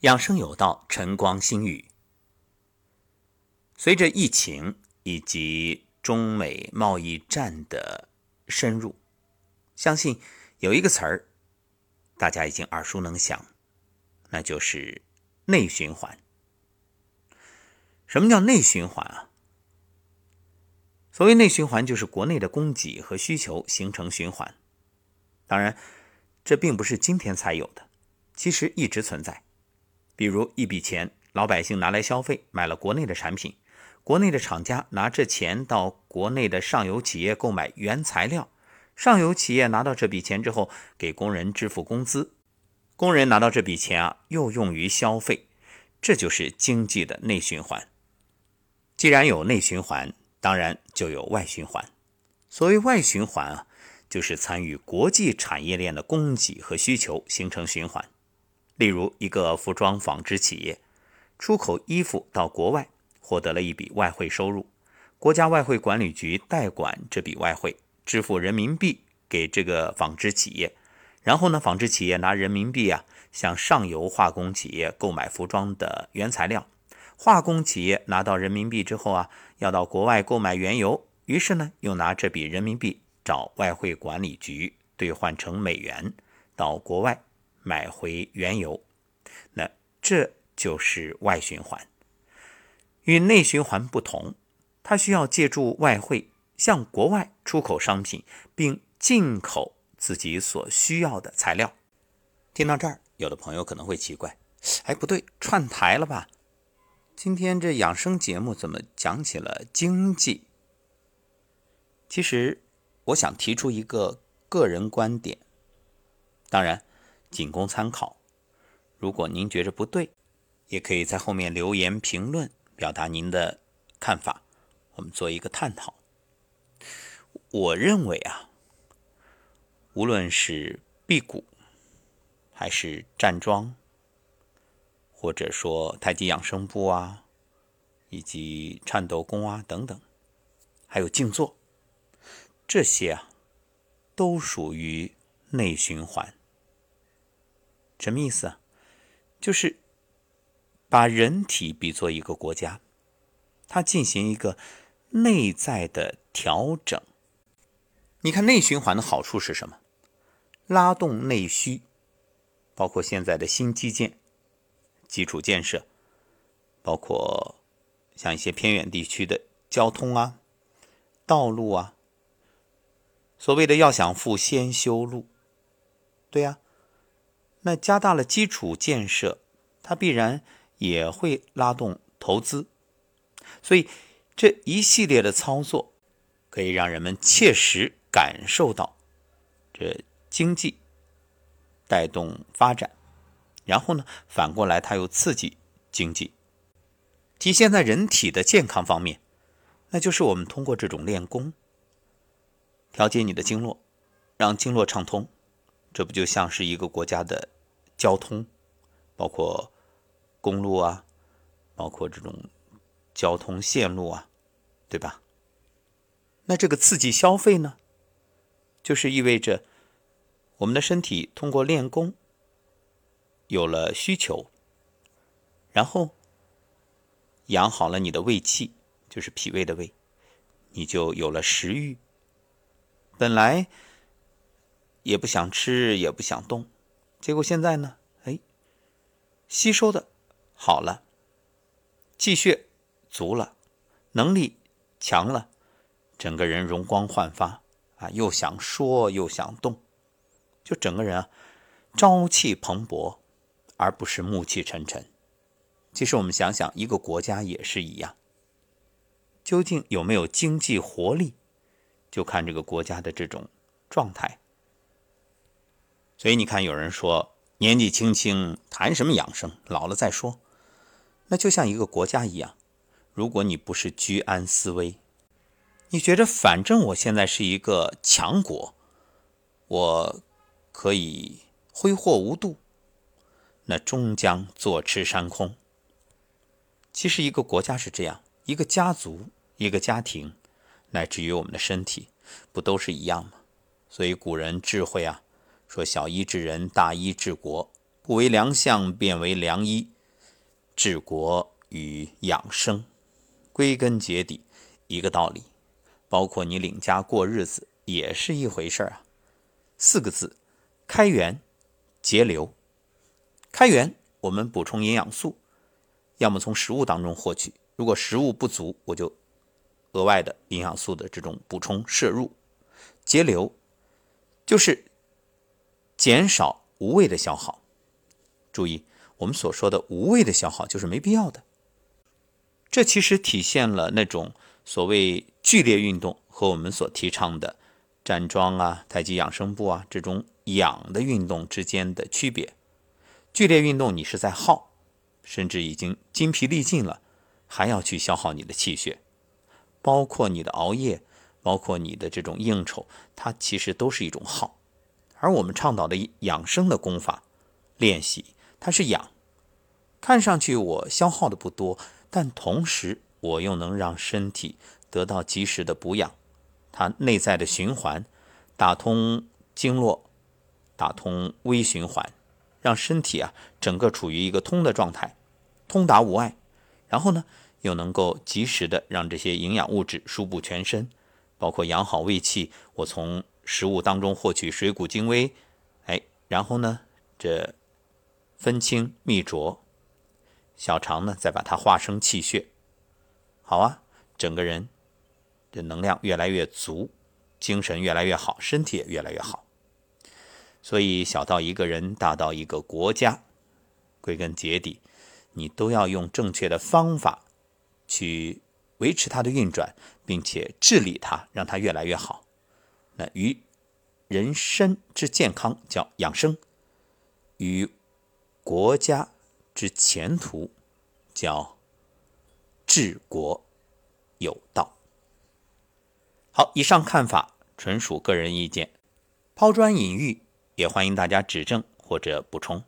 养生有道，晨光新语。随着疫情以及中美贸易战的深入，相信有一个词儿大家已经耳熟能详，那就是内循环。什么叫内循环啊？所谓内循环，就是国内的供给和需求形成循环。当然，这并不是今天才有的，其实一直存在。比如一笔钱，老百姓拿来消费，买了国内的产品，国内的厂家拿这钱到国内的上游企业购买原材料，上游企业拿到这笔钱之后，给工人支付工资，工人拿到这笔钱啊，又用于消费，这就是经济的内循环。既然有内循环，当然就有外循环。所谓外循环啊，就是参与国际产业链的供给和需求形成循环。例如，一个服装纺织企业出口衣服到国外，获得了一笔外汇收入，国家外汇管理局代管这笔外汇，支付人民币给这个纺织企业，然后呢，纺织企业拿人民币啊向上游化工企业购买服装的原材料，化工企业拿到人民币之后啊，要到国外购买原油，于是呢，又拿这笔人民币找外汇管理局兑换成美元，到国外。买回原油，那这就是外循环。与内循环不同，它需要借助外汇向国外出口商品，并进口自己所需要的材料。听到这儿，有的朋友可能会奇怪：哎，不对，串台了吧？今天这养生节目怎么讲起了经济？其实，我想提出一个个人观点，当然。仅供参考。如果您觉着不对，也可以在后面留言评论，表达您的看法，我们做一个探讨。我认为啊，无论是辟谷，还是站桩，或者说太极养生步啊，以及颤抖功啊等等，还有静坐，这些啊，都属于内循环。什么意思啊？就是把人体比作一个国家，它进行一个内在的调整。你看内循环的好处是什么？拉动内需，包括现在的新基建、基础建设，包括像一些偏远地区的交通啊、道路啊。所谓的要想富，先修路，对呀。那加大了基础建设，它必然也会拉动投资，所以这一系列的操作可以让人们切实感受到这经济带动发展，然后呢，反过来它又刺激经济，体现在人体的健康方面，那就是我们通过这种练功调节你的经络，让经络畅通。这不就像是一个国家的交通，包括公路啊，包括这种交通线路啊，对吧？那这个刺激消费呢，就是意味着我们的身体通过练功有了需求，然后养好了你的胃气，就是脾胃的胃，你就有了食欲。本来。也不想吃，也不想动，结果现在呢？哎，吸收的好了，气血足了，能力强了，整个人容光焕发啊！又想说，又想动，就整个人啊，朝气蓬勃，而不是暮气沉沉。其实我们想想，一个国家也是一样，究竟有没有经济活力，就看这个国家的这种状态。所以你看，有人说年纪轻轻谈什么养生，老了再说。那就像一个国家一样，如果你不是居安思危，你觉得反正我现在是一个强国，我可以挥霍无度，那终将坐吃山空。其实一个国家是这样，一个家族、一个家庭，乃至于我们的身体，不都是一样吗？所以古人智慧啊。说小医治人，大医治国，不为良相，便为良医。治国与养生，归根结底一个道理。包括你领家过日子也是一回事啊。四个字：开源节流。开源，我们补充营养素，要么从食物当中获取；如果食物不足，我就额外的营养素的这种补充摄入。节流，就是减少无谓的消耗。注意。我们所说的无谓的消耗就是没必要的，这其实体现了那种所谓剧烈运动和我们所提倡的站桩啊、太极养生步啊这种养的运动之间的区别。剧烈运动你是在耗，甚至已经筋疲力尽了，还要去消耗你的气血，包括你的熬夜，包括你的这种应酬，它其实都是一种耗。而我们倡导的养生的功法练习。它是养，看上去我消耗的不多，但同时我又能让身体得到及时的补养，它内在的循环，打通经络，打通微循环，让身体啊整个处于一个通的状态，通达无碍。然后呢，又能够及时的让这些营养物质输布全身，包括养好胃气。我从食物当中获取水谷精微，哎，然后呢，这。分清泌浊，小肠呢，再把它化生气血，好啊，整个人的能量越来越足，精神越来越好，身体也越来越好。所以，小到一个人，大到一个国家，归根结底，你都要用正确的方法去维持它的运转，并且治理它，让它越来越好。那与人身之健康叫养生，与国家之前途，叫治国有道。好，以上看法纯属个人意见，抛砖引玉，也欢迎大家指正或者补充。